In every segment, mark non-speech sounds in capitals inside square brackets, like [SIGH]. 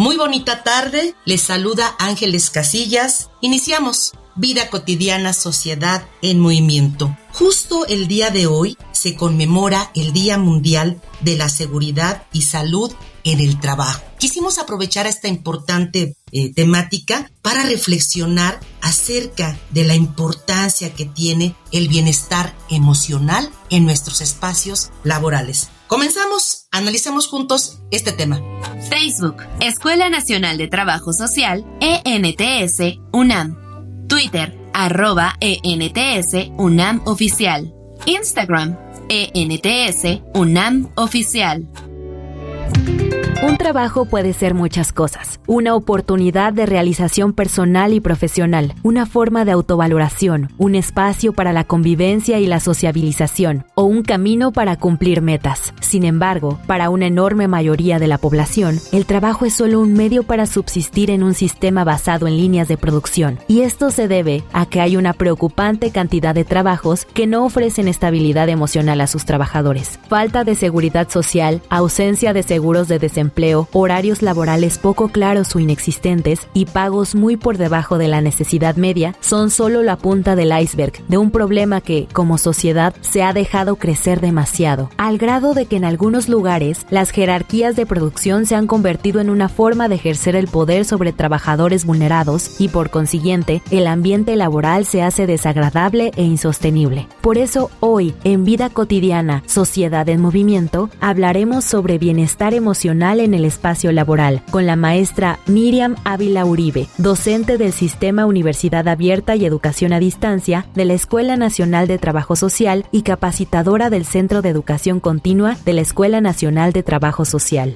Muy bonita tarde, les saluda Ángeles Casillas. Iniciamos Vida cotidiana, sociedad en movimiento. Justo el día de hoy se conmemora el Día Mundial de la Seguridad y Salud en el Trabajo. Quisimos aprovechar esta importante eh, temática para reflexionar acerca de la importancia que tiene el bienestar emocional en nuestros espacios laborales. Comenzamos, analicemos juntos este tema. Facebook, Escuela Nacional de Trabajo Social, ENTS, UNAM. Twitter, arroba ENTS UNAM Oficial. Instagram, ENTS UNAM Oficial. thank you Un trabajo puede ser muchas cosas. Una oportunidad de realización personal y profesional, una forma de autovaloración, un espacio para la convivencia y la sociabilización, o un camino para cumplir metas. Sin embargo, para una enorme mayoría de la población, el trabajo es solo un medio para subsistir en un sistema basado en líneas de producción. Y esto se debe a que hay una preocupante cantidad de trabajos que no ofrecen estabilidad emocional a sus trabajadores. Falta de seguridad social, ausencia de seguros de desempleo, horarios laborales poco claros o inexistentes y pagos muy por debajo de la necesidad media son solo la punta del iceberg de un problema que, como sociedad, se ha dejado crecer demasiado, al grado de que en algunos lugares las jerarquías de producción se han convertido en una forma de ejercer el poder sobre trabajadores vulnerados y por consiguiente el ambiente laboral se hace desagradable e insostenible. Por eso hoy, en Vida Cotidiana, Sociedad en Movimiento, hablaremos sobre bienestar emocional en el espacio laboral con la maestra Miriam Ávila Uribe, docente del Sistema Universidad Abierta y Educación a Distancia de la Escuela Nacional de Trabajo Social y capacitadora del Centro de Educación Continua de la Escuela Nacional de Trabajo Social.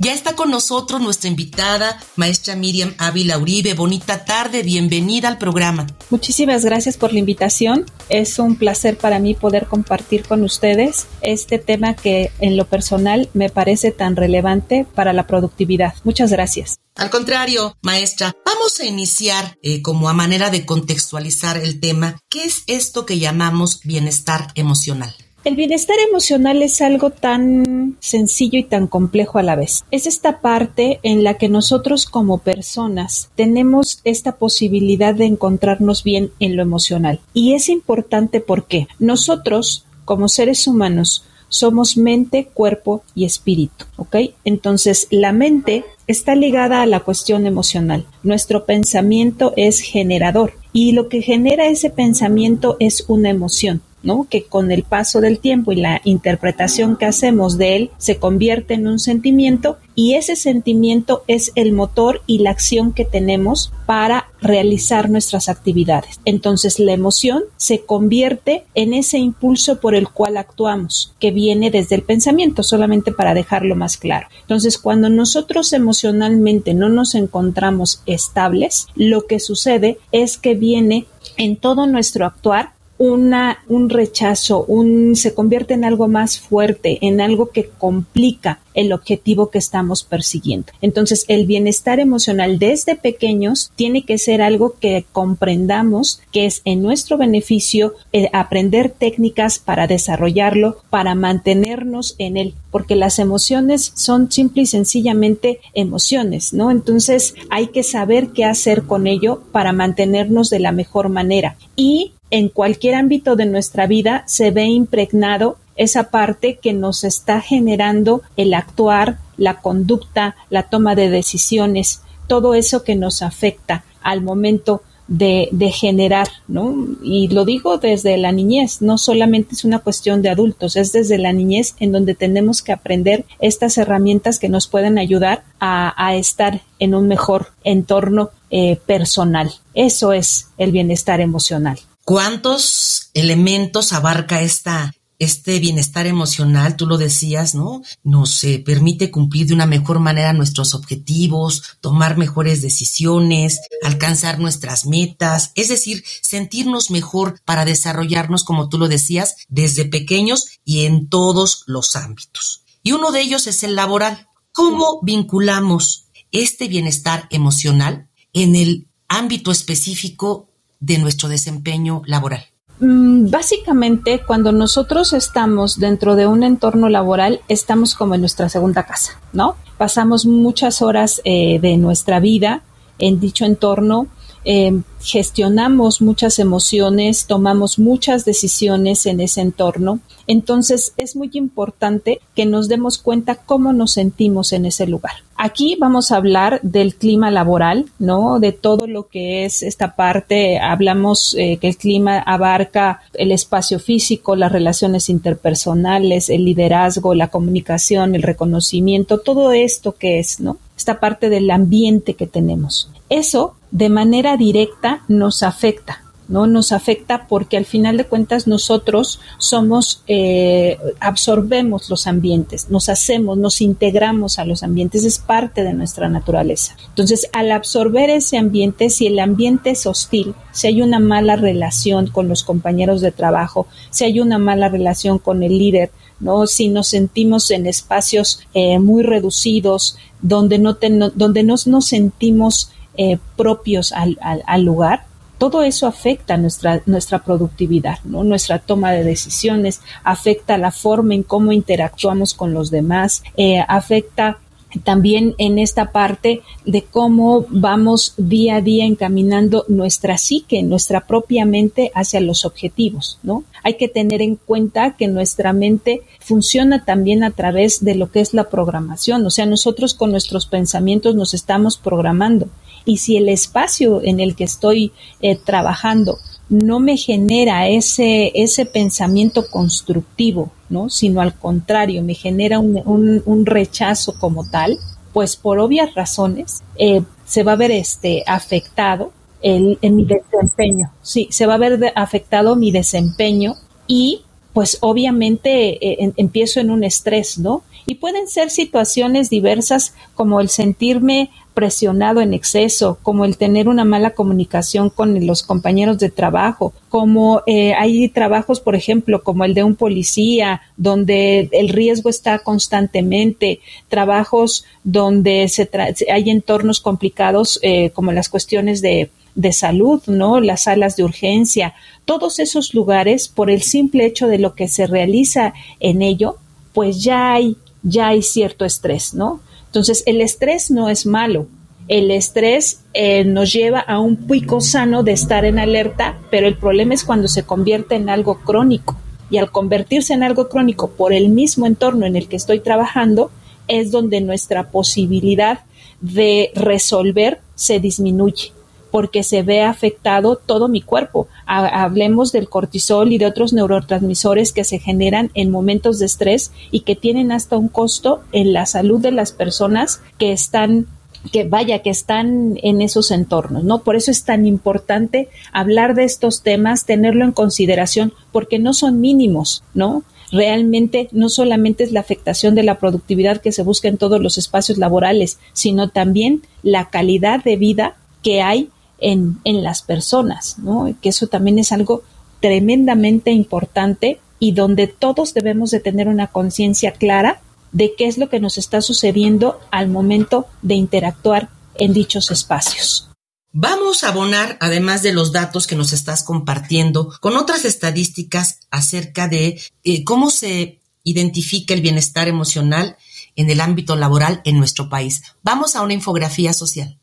Ya está con nosotros nuestra invitada, maestra Miriam Ávila Uribe. Bonita tarde, bienvenida al programa. Muchísimas gracias por la invitación. Es un placer para mí poder compartir con ustedes este tema que en lo personal me parece tan relevante para la productividad. Muchas gracias. Al contrario, maestra, vamos a iniciar eh, como a manera de contextualizar el tema. ¿Qué es esto que llamamos bienestar emocional? El bienestar emocional es algo tan sencillo y tan complejo a la vez. Es esta parte en la que nosotros como personas tenemos esta posibilidad de encontrarnos bien en lo emocional. Y es importante porque nosotros como seres humanos somos mente, cuerpo y espíritu, ¿ok? Entonces, la mente está ligada a la cuestión emocional. Nuestro pensamiento es generador y lo que genera ese pensamiento es una emoción. ¿No? que con el paso del tiempo y la interpretación que hacemos de él se convierte en un sentimiento y ese sentimiento es el motor y la acción que tenemos para realizar nuestras actividades. Entonces la emoción se convierte en ese impulso por el cual actuamos, que viene desde el pensamiento, solamente para dejarlo más claro. Entonces cuando nosotros emocionalmente no nos encontramos estables, lo que sucede es que viene en todo nuestro actuar una, un rechazo, un, se convierte en algo más fuerte, en algo que complica el objetivo que estamos persiguiendo. Entonces, el bienestar emocional desde pequeños tiene que ser algo que comprendamos que es en nuestro beneficio eh, aprender técnicas para desarrollarlo, para mantenernos en él, porque las emociones son simple y sencillamente emociones, ¿no? Entonces, hay que saber qué hacer con ello para mantenernos de la mejor manera. Y en cualquier ámbito de nuestra vida se ve impregnado esa parte que nos está generando el actuar, la conducta, la toma de decisiones, todo eso que nos afecta al momento de, de, generar, ¿no? Y lo digo desde la niñez, no solamente es una cuestión de adultos, es desde la niñez en donde tenemos que aprender estas herramientas que nos pueden ayudar a, a estar en un mejor entorno eh, personal. Eso es el bienestar emocional. ¿Cuántos elementos abarca esta este bienestar emocional, tú lo decías, ¿no? Nos eh, permite cumplir de una mejor manera nuestros objetivos, tomar mejores decisiones, alcanzar nuestras metas, es decir, sentirnos mejor para desarrollarnos, como tú lo decías, desde pequeños y en todos los ámbitos. Y uno de ellos es el laboral. ¿Cómo vinculamos este bienestar emocional en el ámbito específico de nuestro desempeño laboral? Mm, básicamente, cuando nosotros estamos dentro de un entorno laboral, estamos como en nuestra segunda casa, ¿no? Pasamos muchas horas eh, de nuestra vida en dicho entorno eh, gestionamos muchas emociones, tomamos muchas decisiones en ese entorno. Entonces es muy importante que nos demos cuenta cómo nos sentimos en ese lugar. Aquí vamos a hablar del clima laboral, ¿no? De todo lo que es esta parte. Hablamos eh, que el clima abarca el espacio físico, las relaciones interpersonales, el liderazgo, la comunicación, el reconocimiento, todo esto que es, ¿no? Esta parte del ambiente que tenemos. Eso de manera directa nos afecta, ¿no? Nos afecta porque al final de cuentas nosotros somos, eh, absorbemos los ambientes, nos hacemos, nos integramos a los ambientes, es parte de nuestra naturaleza. Entonces, al absorber ese ambiente, si el ambiente es hostil, si hay una mala relación con los compañeros de trabajo, si hay una mala relación con el líder, ¿no? Si nos sentimos en espacios eh, muy reducidos, donde no, donde no nos sentimos eh, propios al, lugar, todo eso afecta nuestra, nuestra productividad, ¿no? nuestra toma de decisiones, afecta la forma en cómo interactuamos con los demás, eh, afecta también en esta parte de cómo vamos día a día encaminando nuestra psique, nuestra propia mente hacia los objetivos, ¿no? Hay que tener en cuenta que nuestra mente funciona también a través de lo que es la programación, o sea, nosotros con nuestros pensamientos nos estamos programando y si el espacio en el que estoy eh, trabajando no me genera ese, ese pensamiento constructivo, ¿no? Sino al contrario, me genera un, un, rechazo como tal, pues por obvias razones eh, se va a ver este afectado el, en mi desempeño. Sí, se va a ver afectado mi desempeño y pues obviamente eh, empiezo en un estrés, ¿no? Y pueden ser situaciones diversas como el sentirme presionado en exceso, como el tener una mala comunicación con los compañeros de trabajo, como eh, hay trabajos, por ejemplo, como el de un policía, donde el riesgo está constantemente, trabajos donde se hay entornos complicados eh, como las cuestiones de, de salud, ¿no? Las salas de urgencia, todos esos lugares, por el simple hecho de lo que se realiza en ello, pues ya hay, ya hay cierto estrés, ¿no? Entonces, el estrés no es malo. El estrés eh, nos lleva a un pico sano de estar en alerta, pero el problema es cuando se convierte en algo crónico. Y al convertirse en algo crónico por el mismo entorno en el que estoy trabajando, es donde nuestra posibilidad de resolver se disminuye porque se ve afectado todo mi cuerpo. Hablemos del cortisol y de otros neurotransmisores que se generan en momentos de estrés y que tienen hasta un costo en la salud de las personas que están que vaya, que están en esos entornos, ¿no? Por eso es tan importante hablar de estos temas, tenerlo en consideración, porque no son mínimos, ¿no? Realmente no solamente es la afectación de la productividad que se busca en todos los espacios laborales, sino también la calidad de vida que hay en, en las personas, ¿no? Que eso también es algo tremendamente importante y donde todos debemos de tener una conciencia clara de qué es lo que nos está sucediendo al momento de interactuar en dichos espacios. Vamos a abonar, además de los datos que nos estás compartiendo, con otras estadísticas acerca de eh, cómo se identifica el bienestar emocional en el ámbito laboral en nuestro país. Vamos a una infografía social.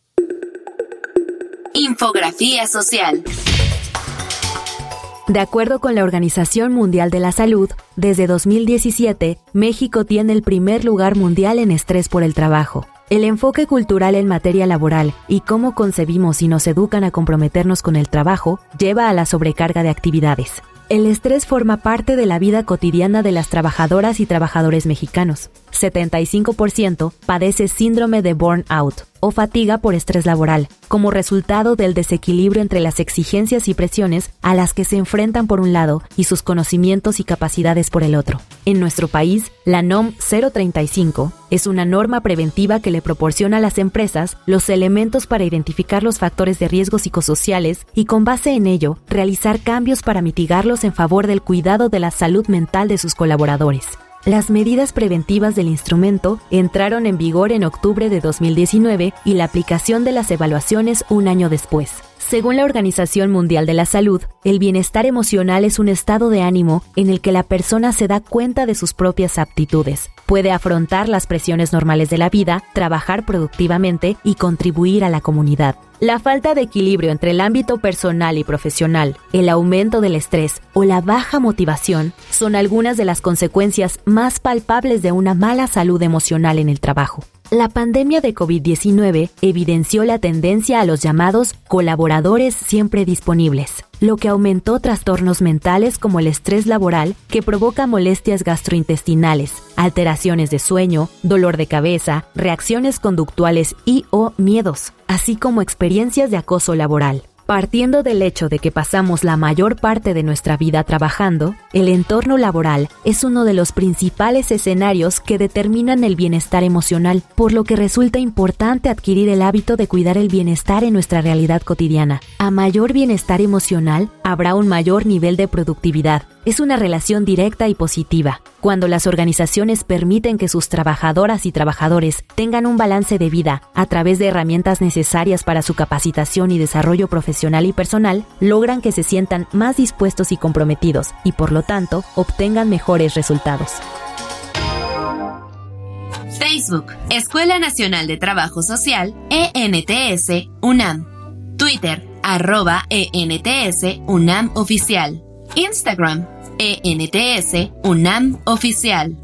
Infografía social. De acuerdo con la Organización Mundial de la Salud, desde 2017, México tiene el primer lugar mundial en estrés por el trabajo. El enfoque cultural en materia laboral y cómo concebimos y nos educan a comprometernos con el trabajo lleva a la sobrecarga de actividades. El estrés forma parte de la vida cotidiana de las trabajadoras y trabajadores mexicanos. 75% padece síndrome de burnout o fatiga por estrés laboral, como resultado del desequilibrio entre las exigencias y presiones a las que se enfrentan por un lado y sus conocimientos y capacidades por el otro. En nuestro país, la NOM 035 es una norma preventiva que le proporciona a las empresas los elementos para identificar los factores de riesgo psicosociales y con base en ello realizar cambios para mitigarlos en favor del cuidado de la salud mental de sus colaboradores. Las medidas preventivas del instrumento entraron en vigor en octubre de 2019 y la aplicación de las evaluaciones un año después. Según la Organización Mundial de la Salud, el bienestar emocional es un estado de ánimo en el que la persona se da cuenta de sus propias aptitudes, puede afrontar las presiones normales de la vida, trabajar productivamente y contribuir a la comunidad. La falta de equilibrio entre el ámbito personal y profesional, el aumento del estrés o la baja motivación son algunas de las consecuencias más palpables de una mala salud emocional en el trabajo. La pandemia de COVID-19 evidenció la tendencia a los llamados colaboradores siempre disponibles, lo que aumentó trastornos mentales como el estrés laboral que provoca molestias gastrointestinales, alteraciones de sueño, dolor de cabeza, reacciones conductuales y o miedos, así como experiencias de acoso laboral. Partiendo del hecho de que pasamos la mayor parte de nuestra vida trabajando, el entorno laboral es uno de los principales escenarios que determinan el bienestar emocional, por lo que resulta importante adquirir el hábito de cuidar el bienestar en nuestra realidad cotidiana. A mayor bienestar emocional, habrá un mayor nivel de productividad, es una relación directa y positiva. Cuando las organizaciones permiten que sus trabajadoras y trabajadores tengan un balance de vida a través de herramientas necesarias para su capacitación y desarrollo profesional y personal, logran que se sientan más dispuestos y comprometidos y por lo tanto obtengan mejores resultados. Facebook, Escuela Nacional de Trabajo Social, ENTS, UNAM. Twitter, arroba ENTS, UNAM Oficial. Instagram, ENTS UNAM Oficial.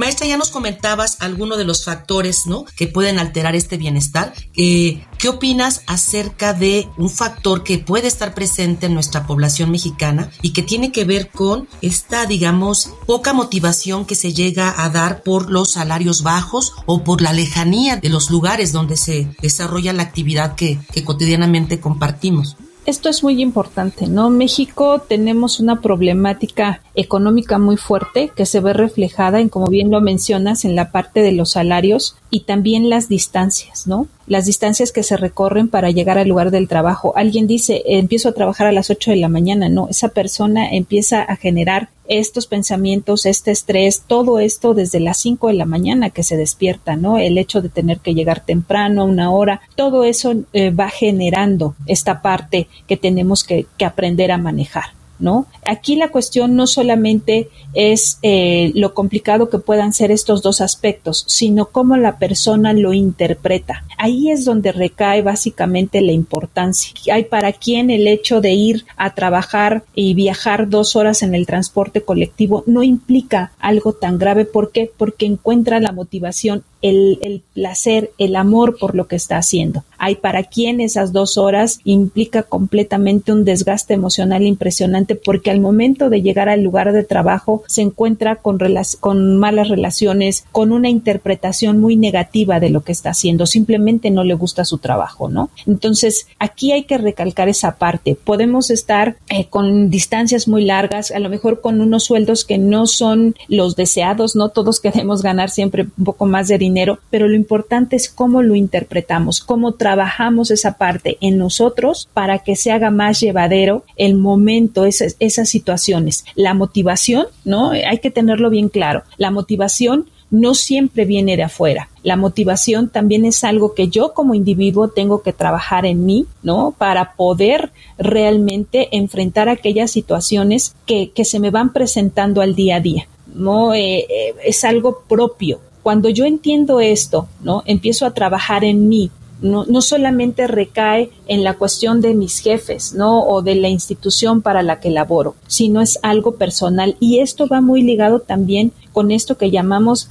Maestra, ya nos comentabas algunos de los factores, ¿no? Que pueden alterar este bienestar. Eh, ¿Qué opinas acerca de un factor que puede estar presente en nuestra población mexicana y que tiene que ver con esta, digamos, poca motivación que se llega a dar por los salarios bajos o por la lejanía de los lugares donde se desarrolla la actividad que, que cotidianamente compartimos? Esto es muy importante, ¿no? México tenemos una problemática económica muy fuerte que se ve reflejada en, como bien lo mencionas, en la parte de los salarios y también las distancias, ¿no? Las distancias que se recorren para llegar al lugar del trabajo. Alguien dice, empiezo a trabajar a las 8 de la mañana, no, esa persona empieza a generar estos pensamientos, este estrés, todo esto desde las 5 de la mañana que se despierta, ¿no? El hecho de tener que llegar temprano, una hora, todo eso eh, va generando esta parte que tenemos que aprender a manejar. ¿No? Aquí la cuestión no solamente es eh, lo complicado que puedan ser estos dos aspectos, sino cómo la persona lo interpreta. Ahí es donde recae básicamente la importancia. Hay para quien el hecho de ir a trabajar y viajar dos horas en el transporte colectivo no implica algo tan grave. ¿Por qué? Porque encuentra la motivación el, placer, el amor por lo que está haciendo. Hay para quien esas dos horas implica completamente un desgaste emocional impresionante porque al momento de llegar al lugar de trabajo se encuentra con, con malas relaciones, con una interpretación muy negativa de lo que está haciendo, simplemente no le gusta su trabajo, ¿no? Entonces, aquí hay que recalcar esa parte. Podemos estar eh, con distancias muy largas, a lo mejor con unos sueldos que no son los deseados, no todos [LAUGHS] queremos ganar siempre un poco más de dinero pero lo importante es cómo lo interpretamos, cómo trabajamos esa parte en nosotros para que se haga más llevadero el momento, esas, situaciones. La motivación, ¿no? Hay que tenerlo bien claro. La motivación no siempre viene de afuera. La motivación también es algo que yo como individuo tengo que trabajar en mí, ¿no? Para poder realmente enfrentar aquellas situaciones que, que se me van presentando al día a día. No eh, eh, es algo propio cuando yo entiendo esto, ¿no? Empiezo a trabajar en mí, no, no, solamente recae en la cuestión de mis jefes, ¿no? O de la institución para la que laboro, sino es algo personal. Y esto va muy ligado también con esto que llamamos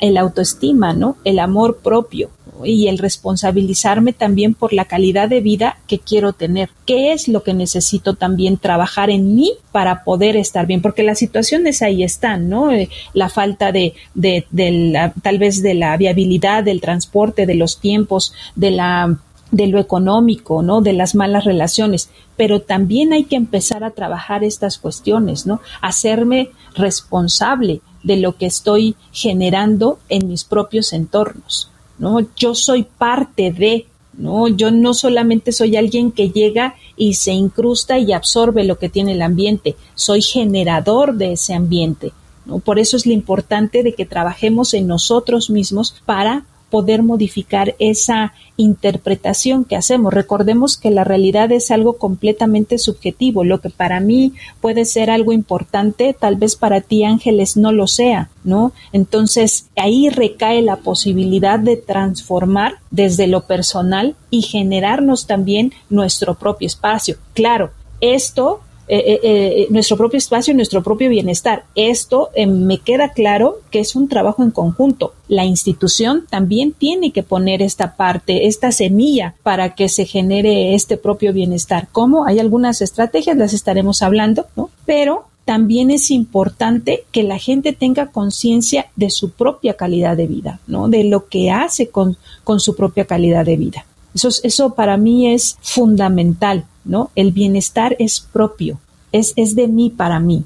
el autoestima, ¿no? El amor propio y el responsabilizarme también por la calidad de vida que quiero tener. ¿Qué es lo que necesito también trabajar en mí para poder estar bien? Porque las situaciones ahí están, ¿no? Eh, la falta de, de, la, tal vez de la viabilidad del transporte, de los tiempos, de la de lo económico, ¿no? De las malas relaciones, pero también hay que empezar a trabajar estas cuestiones, ¿no? Hacerme responsable de lo que estoy generando en mis propios entornos. ¿no? Yo soy parte de, ¿no? Yo no solamente soy alguien que llega y se incrusta y absorbe lo que tiene el ambiente, soy generador de ese ambiente. ¿no? Por eso es lo importante de que trabajemos en nosotros mismos para poder modificar esa interpretación que hacemos. Recordemos que la realidad es algo completamente subjetivo. Lo que para mí puede ser algo importante, tal vez para ti, Ángeles, no lo sea, ¿no? Entonces, ahí recae la posibilidad de transformar desde lo personal y generarnos también nuestro propio espacio. Claro, esto eh, eh, eh, nuestro propio espacio y nuestro propio bienestar. Esto me queda claro que es un trabajo en conjunto. La institución también tiene que poner esta parte, esta semilla para que se genere este propio bienestar. ¿Cómo? Hay algunas estrategias, las estaremos hablando. Pero también es importante que la gente tenga conciencia de su propia calidad de vida, ¿no? De lo que hace con, con su propia calidad de vida. Eso, eso para mí es fundamental. ¿No? El bienestar es propio, es, es de mí para mí.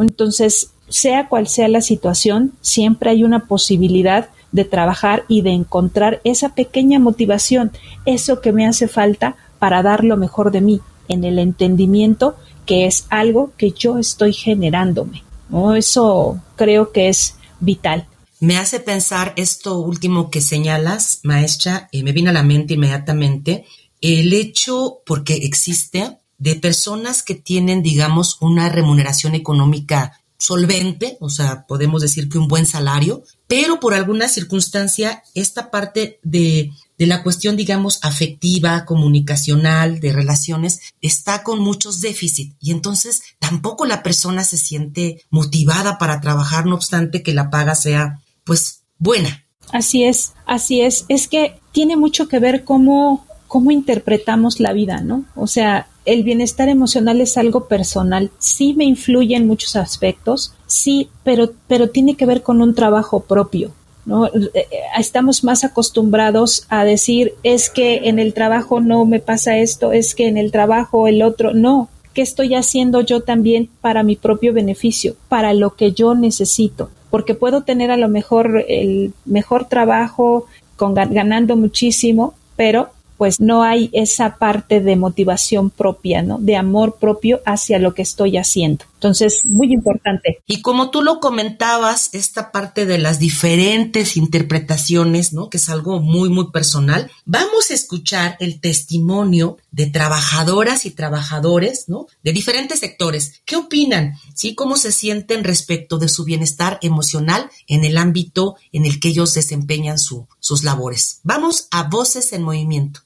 Entonces, sea cual sea la situación, siempre hay una posibilidad de trabajar y de encontrar esa pequeña motivación, eso que me hace falta para dar lo mejor de mí, en el entendimiento que es algo que yo estoy generándome. ¿no? Eso creo que es vital. Me hace pensar esto último que señalas, maestra, y me viene a la mente inmediatamente el hecho, porque existe, de personas que tienen, digamos, una remuneración económica solvente, o sea, podemos decir que un buen salario, pero por alguna circunstancia esta parte de, de, la cuestión, digamos, afectiva, comunicacional, de relaciones, está con muchos déficits y entonces tampoco la persona se siente motivada para trabajar, no obstante que la paga sea, pues, buena. Así es, así es. Es que tiene mucho que ver cómo cómo interpretamos la vida, ¿no? O sea, el bienestar emocional es algo personal, sí me influye en muchos aspectos, sí, pero, pero tiene que ver con un trabajo propio. ¿no? Eh, estamos más acostumbrados a decir es que en el trabajo no me pasa esto, es que en el trabajo el otro, no, ¿qué estoy haciendo yo también para mi propio beneficio, para lo que yo necesito? Porque puedo tener a lo mejor el mejor trabajo, ganando muchísimo, pero pues no hay esa parte de motivación propia, ¿no? De amor propio hacia lo que estoy haciendo. Entonces, muy importante. Y como tú lo comentabas, esta parte de las diferentes interpretaciones, ¿no? Que es algo muy, muy personal. Vamos a escuchar el testimonio de trabajadoras y trabajadores, ¿no? De diferentes sectores. ¿Qué opinan? ¿Sí? ¿Cómo se sienten respecto de su bienestar emocional en el ámbito en el que ellos desempeñan sus labores? Vamos a Voces en Movimiento.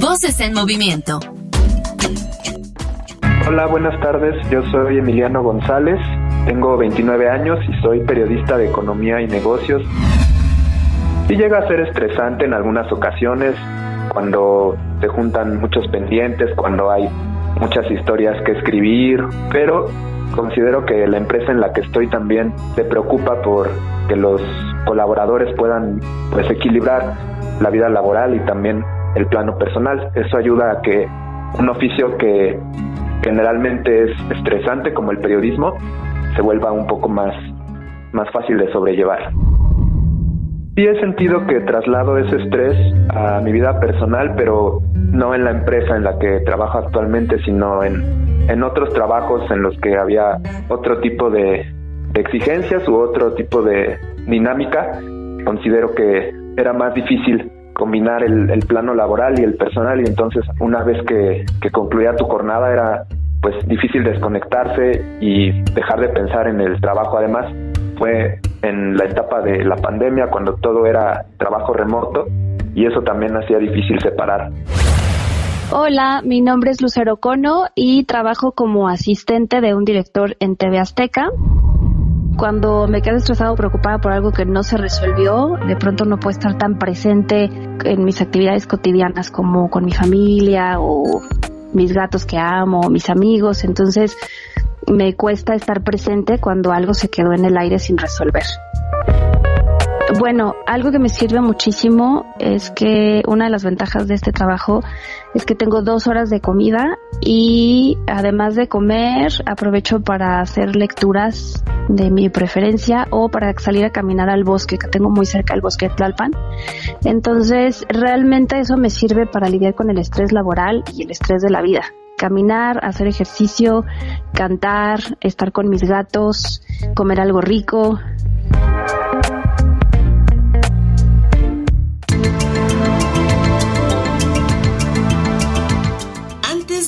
Voces en movimiento. Hola, buenas tardes. Yo soy Emiliano González. Tengo 29 años y soy periodista de economía y negocios. Y llega a ser estresante en algunas ocasiones cuando se juntan muchos pendientes, cuando hay muchas historias que escribir, pero considero que la empresa en la que estoy también se preocupa por que los colaboradores puedan pues equilibrar la vida laboral y también el plano personal. Eso ayuda a que un oficio que generalmente es estresante como el periodismo se vuelva un poco más, más fácil de sobrellevar. Sí he sentido que traslado ese estrés a mi vida personal, pero no en la empresa en la que trabajo actualmente, sino en, en otros trabajos en los que había otro tipo de, de exigencias u otro tipo de dinámica. Considero que era más difícil combinar el, plano laboral y el personal y entonces una vez que, que concluía tu jornada era pues difícil desconectarse y dejar de pensar en el trabajo. Además, fue en la etapa de la pandemia cuando todo era trabajo remoto y eso también hacía difícil separar. Hola, mi nombre es Lucero Cono y trabajo como asistente de un director en TV Azteca. Cuando me quedo estresado o preocupada por algo que no se resolvió, de pronto no puedo estar tan presente en mis actividades cotidianas como con mi familia o mis gatos que amo, mis amigos. Entonces me cuesta estar presente cuando algo se quedó en el aire sin resolver. Bueno, algo que me sirve muchísimo es que una de las ventajas de este trabajo es que tengo dos horas de comida y además de comer aprovecho para hacer lecturas de mi preferencia o para salir a caminar al bosque que tengo muy cerca el bosque de Tlalpan. Entonces realmente eso me sirve para lidiar con el estrés laboral y el estrés de la vida caminar, hacer ejercicio, cantar, estar con mis gatos, comer algo rico,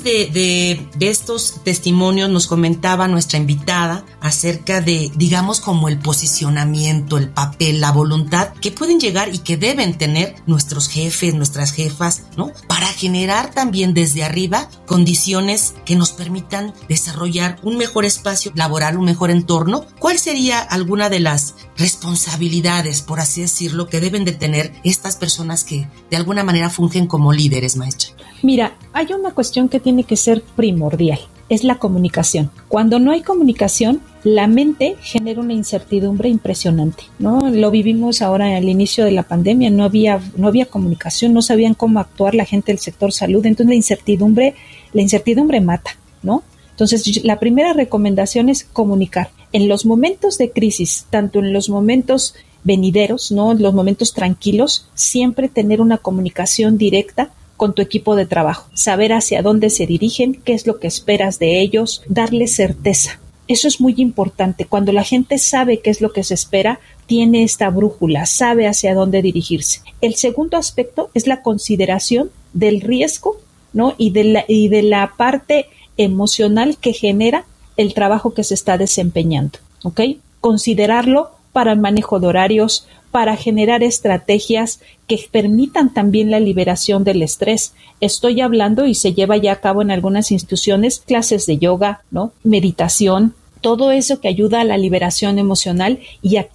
de, estos testimonios nos comentaba nuestra invitada acerca de, digamos, como el posicionamiento, el papel, la voluntad que pueden llegar y que deben tener nuestros jefes, nuestras jefas, ¿no? Para generar también desde arriba condiciones que nos permitan desarrollar un mejor espacio laboral, un mejor entorno. ¿Cuál sería alguna de las responsabilidades, por así decirlo, que deben de tener estas personas que de alguna manera fungen como líderes, maestra? Mira, hay una cuestión que tiene que ser primordial, es la comunicación. Cuando no hay comunicación, la mente genera una incertidumbre impresionante, ¿no? Lo vivimos ahora al inicio de la pandemia, no había, no había comunicación, no sabían cómo actuar la gente del sector salud, entonces la incertidumbre, la incertidumbre mata, ¿no? Entonces, la primera recomendación es comunicar. En los momentos de crisis, tanto en los momentos venideros, ¿no? En los momentos tranquilos, siempre tener una comunicación directa con tu equipo de trabajo, saber hacia dónde se dirigen, qué es lo que esperas de ellos, darle certeza. Eso es muy importante. Cuando la gente sabe qué es lo que se espera, tiene esta brújula, sabe hacia dónde dirigirse. El segundo aspecto es la consideración del riesgo, ¿no? Y de la, y de la parte emocional que genera el trabajo que se está desempeñando, ¿ok? Considerarlo para el manejo de horarios, para generar estrategias que permitan también la liberación del estrés. Estoy hablando y se lleva ya a cabo en algunas instituciones clases de yoga, ¿no? Meditación, todo eso que ayuda a la liberación emocional y a,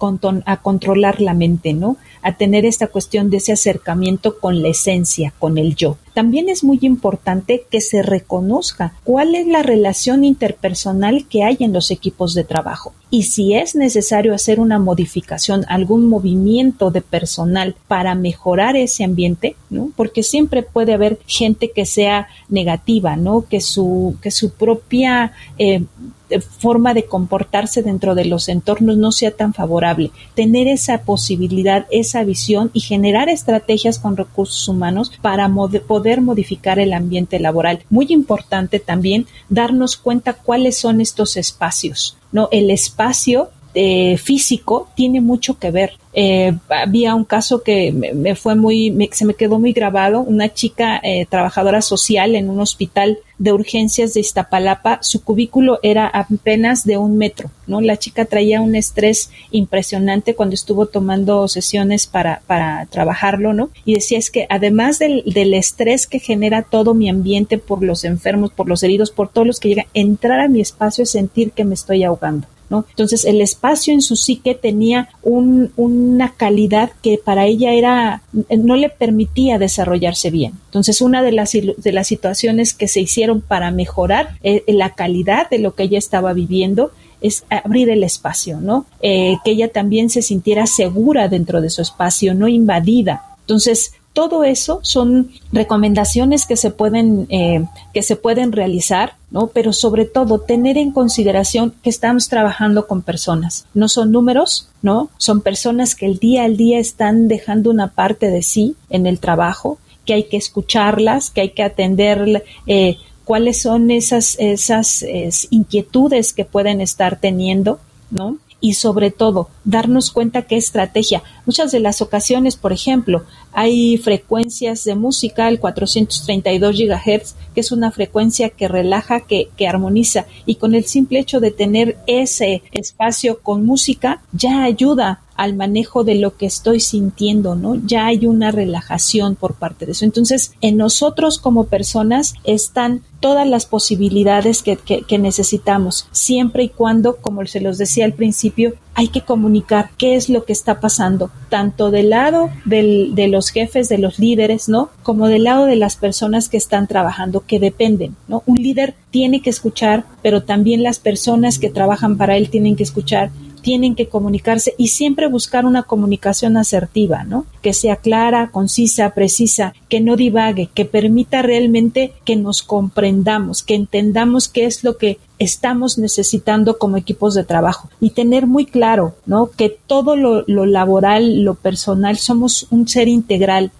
controlar la mente, ¿no? A tener esta cuestión de ese acercamiento con la esencia, con el yo. También es muy importante que se reconozca cuál es la relación interpersonal que hay en los equipos de trabajo y si es necesario hacer una modificación, algún movimiento de personal para mejorar ese ambiente, ¿no? Porque siempre puede haber gente que sea negativa, ¿no? Que su, que su propia eh, forma de comportarse dentro de los entornos no sea tan favorable. Tener esa posibilidad, esa visión y generar estrategias con recursos humanos para poder modificar el ambiente laboral. Muy importante también darnos cuenta cuáles son estos espacios. ¿no? El espacio eh, físico tiene mucho que ver. Eh, había un caso que me, fue muy, se me quedó muy grabado, una chica eh, trabajadora social en un hospital de urgencias de Iztapalapa, su cubículo era apenas de un metro, ¿no? La chica traía un estrés impresionante cuando estuvo tomando sesiones para, para trabajarlo, ¿no? Y decía es que además del, del estrés que genera todo mi ambiente por los enfermos, por los heridos, por todos los que llegan, entrar a mi espacio es sentir que me estoy ahogando. Entonces el espacio en su psique tenía una calidad que para ella era, no le permitía desarrollarse bien. Entonces una de las, de las situaciones que se hicieron para mejorar eh, la calidad de lo que ella estaba viviendo es abrir el espacio, ¿no? Eh, que ella también se sintiera segura dentro de su espacio, no invadida. Entonces, todo eso son recomendaciones que se pueden, eh, que se pueden realizar, ¿no? Pero sobre todo tener en consideración que estamos trabajando con personas. No son números, ¿no? Son personas que el día al día están dejando una parte de sí en el trabajo, que hay que escucharlas, que hay que atender eh, cuáles son esas, esas inquietudes que pueden estar teniendo, ¿no? y sobre todo darnos cuenta qué estrategia. Muchas de las ocasiones, por ejemplo, hay frecuencias de música, el 432 GHz, que es una frecuencia que relaja, que, que armoniza. Y con el simple hecho de tener ese espacio con música ya ayuda al manejo de lo que estoy sintiendo, ¿no? Ya hay una relajación por parte de eso. Entonces, en nosotros como personas están todas las posibilidades que, necesitamos, siempre y cuando, como se los decía al principio, hay que comunicar qué es lo que está pasando, tanto del lado de los jefes, de los líderes, ¿no? Como del lado de las personas que están trabajando, que dependen, ¿no? Un líder tiene que escuchar, pero también las personas que trabajan para él tienen que escuchar tienen que comunicarse y siempre buscar una comunicación asertiva, ¿no? Que sea clara, concisa, precisa, que no divague, que permita realmente que nos comprendamos, que entendamos qué es lo que estamos necesitando como equipos de trabajo y tener muy claro, ¿no? Que todo lo, lo laboral, lo personal, somos un ser integral,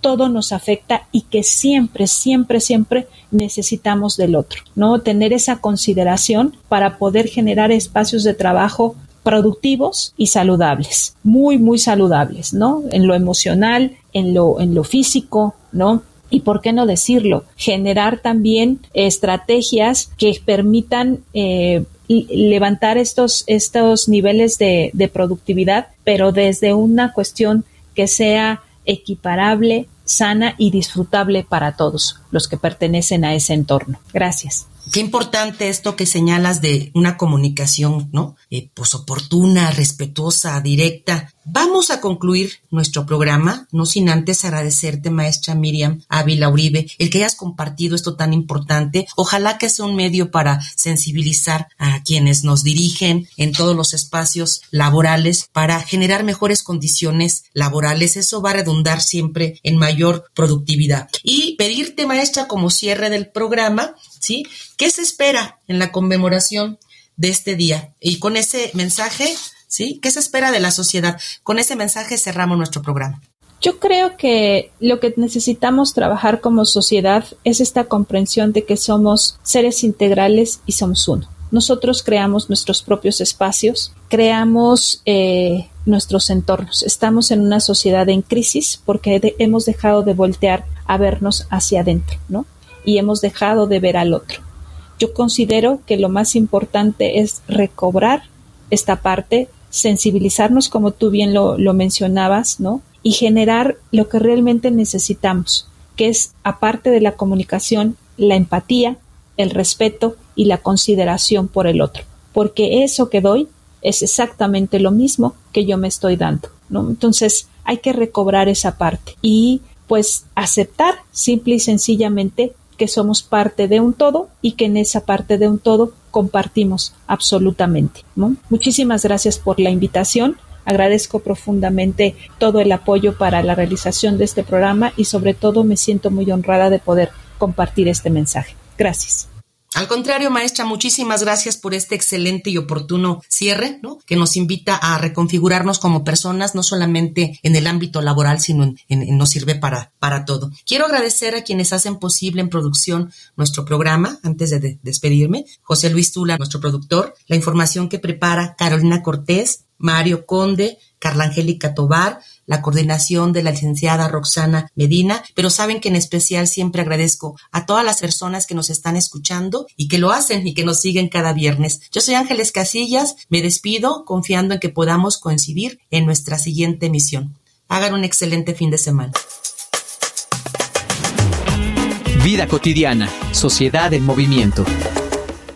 todo nos afecta y que siempre, siempre, siempre necesitamos del otro, ¿no? Tener esa consideración para poder generar espacios de trabajo productivos y saludables, muy, muy saludables, ¿no? En lo emocional, en lo, en lo físico, ¿no? Y por qué no decirlo, generar también estrategias que permitan eh, levantar estos, estos niveles de, de productividad, pero desde una cuestión que sea equiparable, sana y disfrutable para todos los que pertenecen a ese entorno. Gracias. Qué importante esto que señalas de una comunicación, ¿no? Eh, pues oportuna, respetuosa, directa. Vamos a concluir nuestro programa, no sin antes agradecerte, maestra Miriam Ávila Uribe, el que hayas compartido esto tan importante. Ojalá que sea un medio para sensibilizar a quienes nos dirigen en todos los espacios laborales para generar mejores condiciones laborales. Eso va a redundar siempre en mayor productividad. Y pedirte, maestra, como cierre del programa, ¿sí? ¿Qué se espera en la conmemoración de este día? Y con ese mensaje, ¿sí? ¿Qué se espera de la sociedad? Con ese mensaje cerramos nuestro programa. Yo creo que lo que necesitamos trabajar como sociedad es esta comprensión de que somos seres integrales y somos uno. Nosotros creamos nuestros propios espacios, creamos eh, nuestros entornos. Estamos en una sociedad en crisis porque hemos dejado de voltear a vernos hacia adentro, ¿no? y hemos dejado de ver al otro. Yo considero que lo más importante es recobrar esta parte, sensibilizarnos como tú bien lo, mencionabas, ¿no? Y generar lo que realmente necesitamos, que es, aparte de la comunicación, la empatía, el respeto y la consideración por el otro. Porque eso que doy es exactamente lo mismo que yo me estoy dando. Entonces hay que recobrar esa parte y pues aceptar simple y sencillamente que somos parte de un todo y que en esa parte de un todo compartimos absolutamente. Muchísimas gracias por la invitación. Agradezco profundamente todo el apoyo para la realización de este programa y sobre todo me siento muy honrada de poder compartir este mensaje. Gracias. Al contrario, maestra, muchísimas gracias por este excelente y oportuno cierre, ¿no? Que nos invita a reconfigurarnos como personas, no solamente en el ámbito laboral, sino en, nos sirve para, para todo. Quiero agradecer a quienes hacen posible en producción nuestro programa, antes de despedirme, José Luis Tula, nuestro productor, la información que prepara Carolina Cortés, Mario Conde, Carla Angélica Tobar, la coordinación de la licenciada Roxana Medina, pero saben que en especial siempre agradezco a todas las personas que nos están escuchando y que lo hacen y que nos siguen cada viernes. Yo soy Ángeles Casillas, me despido confiando en que podamos coincidir en nuestra siguiente emisión. Hagan un excelente fin de semana. Vida cotidiana, sociedad en movimiento.